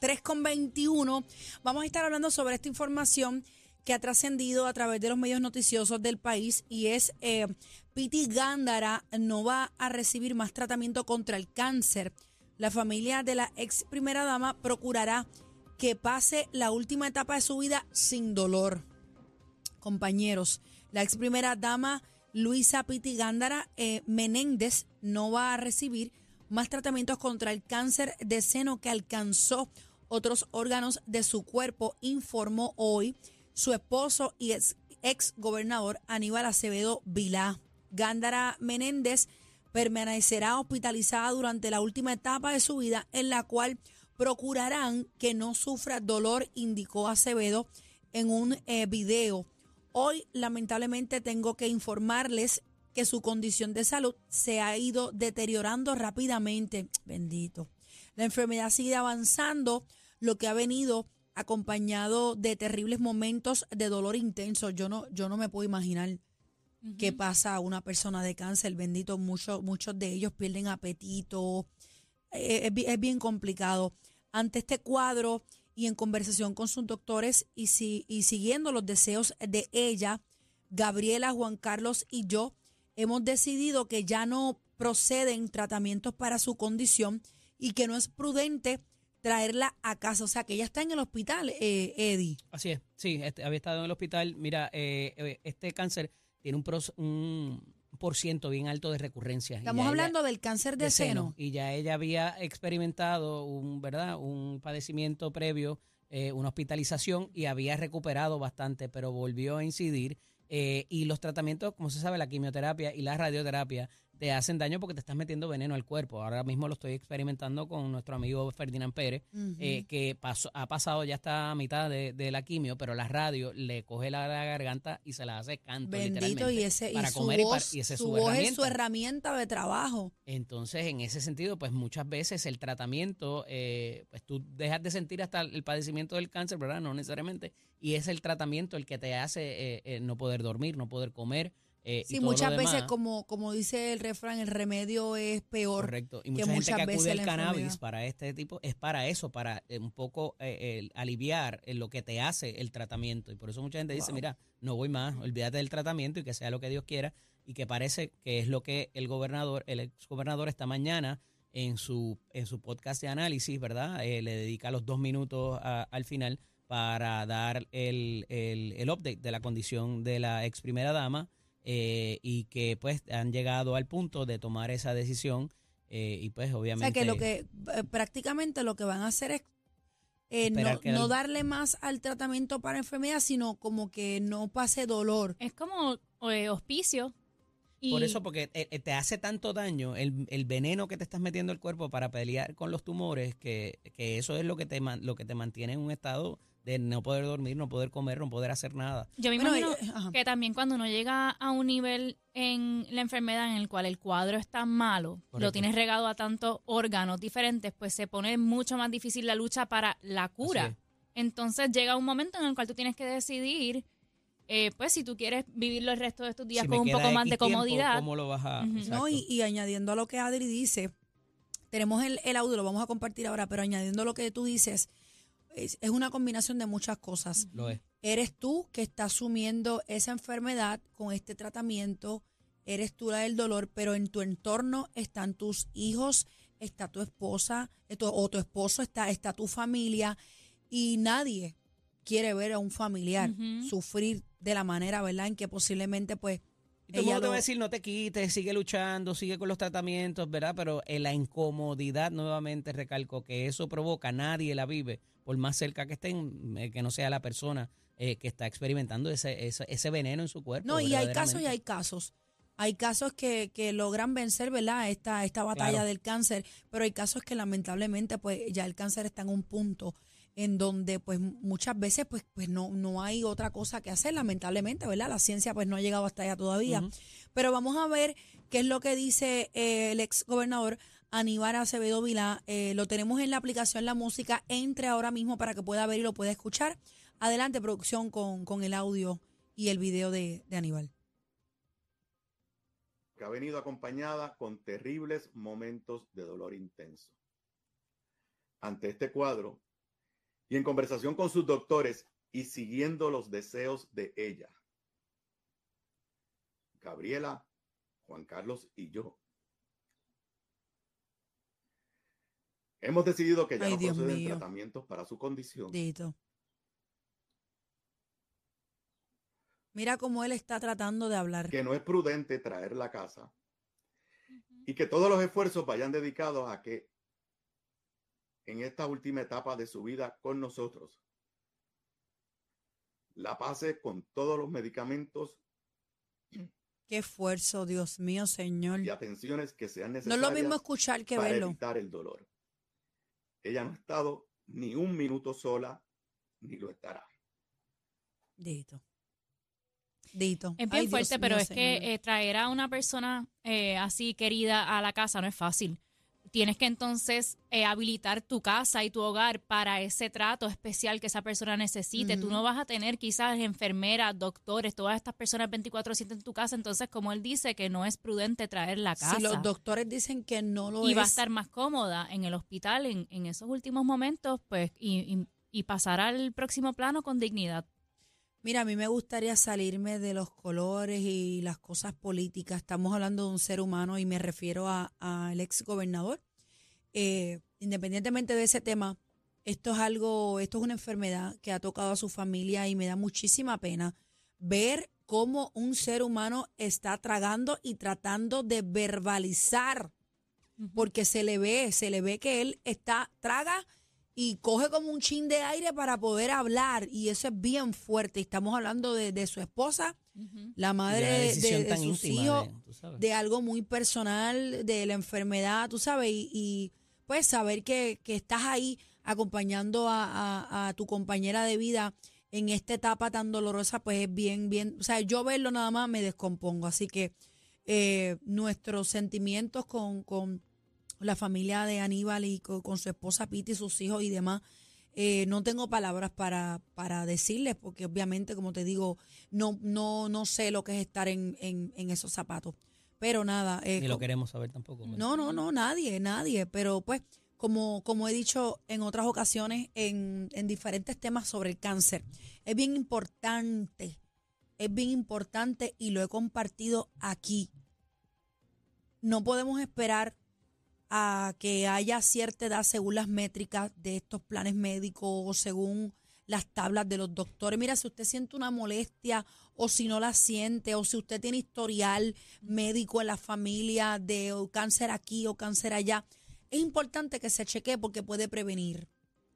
3,21. Vamos a estar hablando sobre esta información que ha trascendido a través de los medios noticiosos del país y es eh, Piti Gándara no va a recibir más tratamiento contra el cáncer. La familia de la ex primera dama procurará que pase la última etapa de su vida sin dolor. Compañeros, la ex primera dama Luisa Piti Gándara eh, Menéndez no va a recibir más tratamientos contra el cáncer de seno que alcanzó otros órganos de su cuerpo, informó hoy su esposo y ex, gobernador Aníbal Acevedo Vilá. Gándara Menéndez permanecerá hospitalizada durante la última etapa de su vida en la cual procurarán que no sufra dolor, indicó Acevedo en un eh, video. Hoy lamentablemente tengo que informarles que su condición de salud se ha ido deteriorando rápidamente. Bendito. La enfermedad sigue avanzando, lo que ha venido acompañado de terribles momentos de dolor intenso. Yo no, yo no me puedo imaginar qué pasa a una persona de cáncer. Bendito, muchos, muchos de ellos pierden apetito. Eh, es, bi- es bien complicado. Ante este cuadro y en conversación con sus doctores y, si, y siguiendo los deseos de ella, Gabriela, Juan Carlos y yo, hemos decidido que ya no proceden tratamientos para su condición y que no es prudente traerla a casa. O sea, que ella está en el hospital, eh, Eddie. Así es, sí, este, había estado en el hospital. Mira, eh, eh, este cáncer tiene un, pros- un por ciento bien alto de recurrencia. Estamos ella- hablando del cáncer de, seno. Y ya ella había experimentado un, ¿verdad? un padecimiento previo, eh, una hospitalización y había recuperado bastante, pero volvió a incidir. eh, y los tratamientos, como se sabe, la quimioterapia y la radioterapia te hacen daño porque te estás metiendo veneno al cuerpo. Ahora mismo lo estoy experimentando con nuestro amigo Ferdinand Pérez, eh, que pasó, ha pasado ya hasta a mitad de, de la quimio, pero la radio le coge la, la garganta y se la hace canto. Bendito, literalmente, y ese para y comer y, para- voz, y esa es su su, voz es herramienta. su herramienta de trabajo. Entonces, en ese sentido, pues muchas veces el tratamiento, eh, pues tú dejas de sentir hasta el padecimiento del cáncer, ¿verdad? No necesariamente. Y es el tratamiento el que te hace eh, eh, no poder dormir, no poder comer. Eh, Sí, muchas veces, como, como dice el refrán, el remedio es peor. Correcto. Y que mucha gente muchas que veces acude al la cannabis enfermedad. para este tipo es para eso, para eh, un poco eh, el aliviar lo que te hace el tratamiento. Y por eso mucha gente dice, mira, no voy más, olvídate del tratamiento y que sea lo que Dios quiera. Y que parece que es lo que el gobernador, el ex gobernador esta mañana en su, en su podcast de análisis, ¿verdad? Eh, le dedica los dos minutos a- al final para dar el, el, el update de la condición de la ex primera dama eh, y que pues han llegado al punto de tomar esa decisión eh, y pues O obviamente sea que lo que eh, prácticamente lo que van a hacer es eh, no, que no el- darle más al tratamiento para enfermedad, sino como que no pase dolor. Es como eh, hospicio. Y por eso porque te hace tanto daño el, el veneno que te estás metiendo al cuerpo para pelear con los tumores que, que eso es lo que te man- lo que te mantiene en un estado de no poder dormir, no poder comer, no poder hacer nada. yo me Bueno, imagino eh, que también cuando uno llega a un nivel en la enfermedad en el cual el cuadro es tan malo, Correcto. lo tienes regado a tantos órganos diferentes, pues se pone mucho más difícil la lucha para la cura. es. Entonces llega un momento en el cual tú tienes que decidir, eh, pues si tú quieres vivirlo el resto de tus días Si con un poco más de tiempo, comodidad. ¿Cómo lo vas a...? No, y, y añadiendo a lo que Adri dice, tenemos el, el audio, lo vamos a compartir ahora, pero añadiendo lo que tú dices, es, es una combinación de muchas cosas. Lo es. Eres tú que estás asumiendo esa enfermedad con este tratamiento, eres tú la del dolor, pero en tu entorno están tus hijos está tu esposa eh, tu- o tu esposo, está, está tu familia y nadie quiere ver a un familiar sufrir de la manera, ¿verdad? En que posiblemente pues Y todo el mundo te va a decir, no te quites, sigue luchando, sigue con los tratamientos, ¿verdad? Pero en la incomodidad, nuevamente recalco, que eso provoca, nadie la vive, por más cerca que estén, eh, que no sea la persona eh, que está experimentando ese, ese, ese veneno en su cuerpo. No, y hay casos y hay casos. Hay casos que, que logran vencer, ¿verdad? Esta, esta batalla Claro. del cáncer, pero hay casos que lamentablemente pues ya el cáncer está en un punto en donde pues muchas veces pues, pues no, no hay otra cosa que hacer, lamentablemente, ¿verdad? La ciencia pues no ha llegado hasta allá todavía. Pero vamos a ver qué es lo que dice eh, el ex gobernador Aníbal Acevedo Vilá. Eh, lo tenemos en la aplicación La Música. Entre ahora mismo para que pueda ver y lo pueda escuchar. Adelante, producción, con, con el audio y el video de, de Aníbal. que ha venido acompañada con terribles momentos de dolor intenso. Ante este cuadro, y en conversación con sus doctores y siguiendo los deseos de ella, Gabriela, Juan Carlos y yo, hemos decidido que ya Ay, no Dios proceden mío. tratamientos para su condición. Dito. Mira cómo él está tratando de hablar. que no es prudente traerla a casa y que todos los esfuerzos vayan dedicados a que en esta última etapa de su vida con nosotros la pase con todos los medicamentos Qué esfuerzo, Dios mío, Señor. y atenciones que sean No es necesarias lo mismo escuchar que para verlo. evitar el dolor. Ella no ha estado ni un minuto sola ni lo estará. Dito. Dito. Es Ay, bien Dios fuerte, pero mío, es que eh, traer a una persona eh, así querida a la casa no es fácil. Tienes que entonces eh, habilitar tu casa y tu hogar para ese trato especial que esa persona necesite. Tú no vas a tener quizás enfermeras, doctores, todas estas personas 24/7 en tu casa. Entonces, como él dice, que no es prudente traer la casa. si los doctores dicen que no lo y es, va a estar más cómoda en el hospital en, en esos últimos momentos, pues, y, y, y pasar al próximo plano con dignidad. Mira, a mí me gustaría salirme de los colores y las cosas políticas. Estamos hablando de un ser humano y me refiero a- al ex gobernador. Eh, independientemente de ese tema, esto es algo, esto es una enfermedad que ha tocado a su familia y me da muchísima pena ver cómo un ser humano está tragando y tratando de verbalizar, porque se le ve, se le ve que él está, traga y coge como un chin de aire para poder hablar y eso es bien fuerte. Estamos hablando de, de su esposa, la madre de, de tan sus íntima hijos, de- de algo muy personal, de la enfermedad, tú sabes, y, y, pues saber que, que estás ahí acompañando a, a- a tu compañera de vida en esta etapa tan dolorosa, pues es bien, bien, o sea, yo verlo nada más me descompongo, así que eh, nuestros sentimientos con, con la familia de Aníbal y con, con su esposa Piti, sus hijos y demás, eh, no tengo palabras para, para decirles, porque obviamente, como te digo, no, no, no sé lo que es estar en, en, en esos zapatos. Pero nada. eh, Ni lo queremos saber tampoco. ¿verdad? no, no, no, nadie, nadie. Pero pues, como, como he dicho en otras ocasiones, en, en diferentes temas sobre el cáncer, es bien importante, es bien importante y lo he compartido aquí. No podemos esperar a que haya cierta edad según las métricas de estos planes médicos o según las tablas de los doctores. Mira, si usted siente una molestia o si no la siente o si usted tiene historial médico en la familia de cáncer aquí o cáncer allá, es importante que se chequee porque puede prevenir.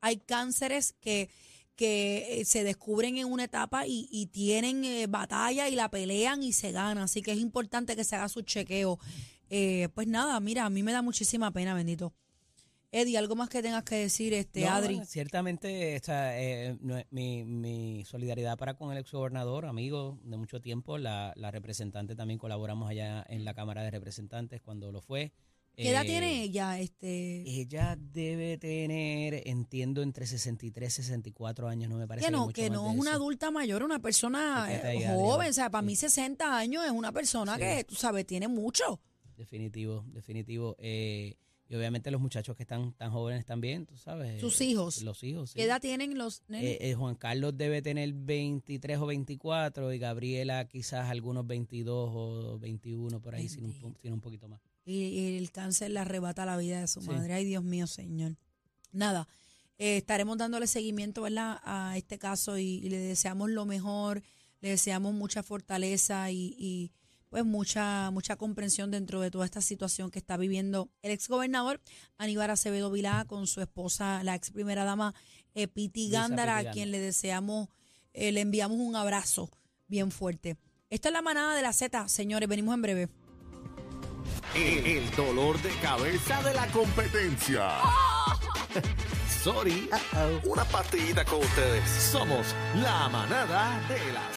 Hay cánceres que, que eh, se descubren en una etapa y, y tienen eh, batalla y la pelean y se ganan. Así que es importante que se haga su chequeo. Eh, pues nada, mira, a mí me da muchísima pena, bendito. Eddie, algo más que tengas que decir, este, No, Adri. Ciertamente, esta, eh, mi, mi solidaridad para con el exgobernador, amigo de mucho tiempo, la, la representante también colaboramos allá en la Cámara de Representantes cuando lo fue. ¿Qué edad Eh, tiene ella? Este, Ella debe tener, entiendo, entre 63 y 64 años, no me parece que no, que no es una adulta mayor, una persona eh, ahí, joven. O sea, para Sí. mí 60 años es una persona Sí. que, tú sabes, tiene mucho. Definitivo, definitivo. Eh, y obviamente los muchachos que están tan jóvenes también, tú sabes. Sus hijos. Los hijos, sí. ¿Qué edad tienen los nenes? Eh, eh, Juan Carlos debe tener 23 o 24 y Gabriela quizás algunos 22 o 21 por ahí, sin un, sin un poquito más. y, y el cáncer le arrebata la vida de su Sí. madre. Ay, Dios mío, señor. Nada, eh, estaremos dándole seguimiento ¿verdad? a este caso y, y le deseamos lo mejor, le deseamos mucha fortaleza y, y, pues mucha mucha comprensión dentro de toda esta situación que está viviendo el exgobernador Aníbal Acevedo Vilá con su esposa, la ex primera dama eh, Piti Gándara, a quien le deseamos, eh, le enviamos un abrazo bien fuerte. Esta es la manada de la Z, señores, venimos en breve. El, el dolor de cabeza de la competencia. Sorry. Una partidita con ustedes. Somos la manada de la